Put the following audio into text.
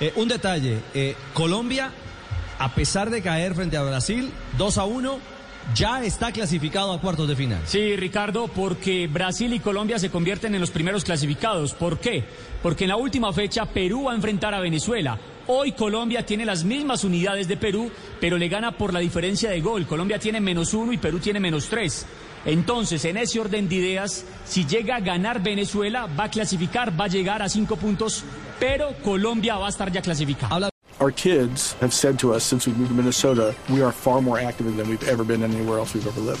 Eh, un detalle, eh, Colombia, a pesar de caer frente a Brasil, 2 a 1, ya está clasificado a cuartos de final. Sí, Ricardo, porque Brasil y Colombia se convierten en los primeros clasificados. ¿Por qué? Porque en la última fecha Perú va a enfrentar a Venezuela. Hoy Colombia tiene las mismas unidades de Perú, pero le gana por la diferencia de gol. Colombia tiene menos uno y Perú tiene menos tres. Entonces, en ese orden de ideas, si llega a ganar Venezuela, va a clasificar, va a llegar a cinco puntos, pero Colombia va a estar ya clasificado. Our kids have said to us since we moved to Minnesota, we are far more active than we've ever been anywhere else we've ever lived.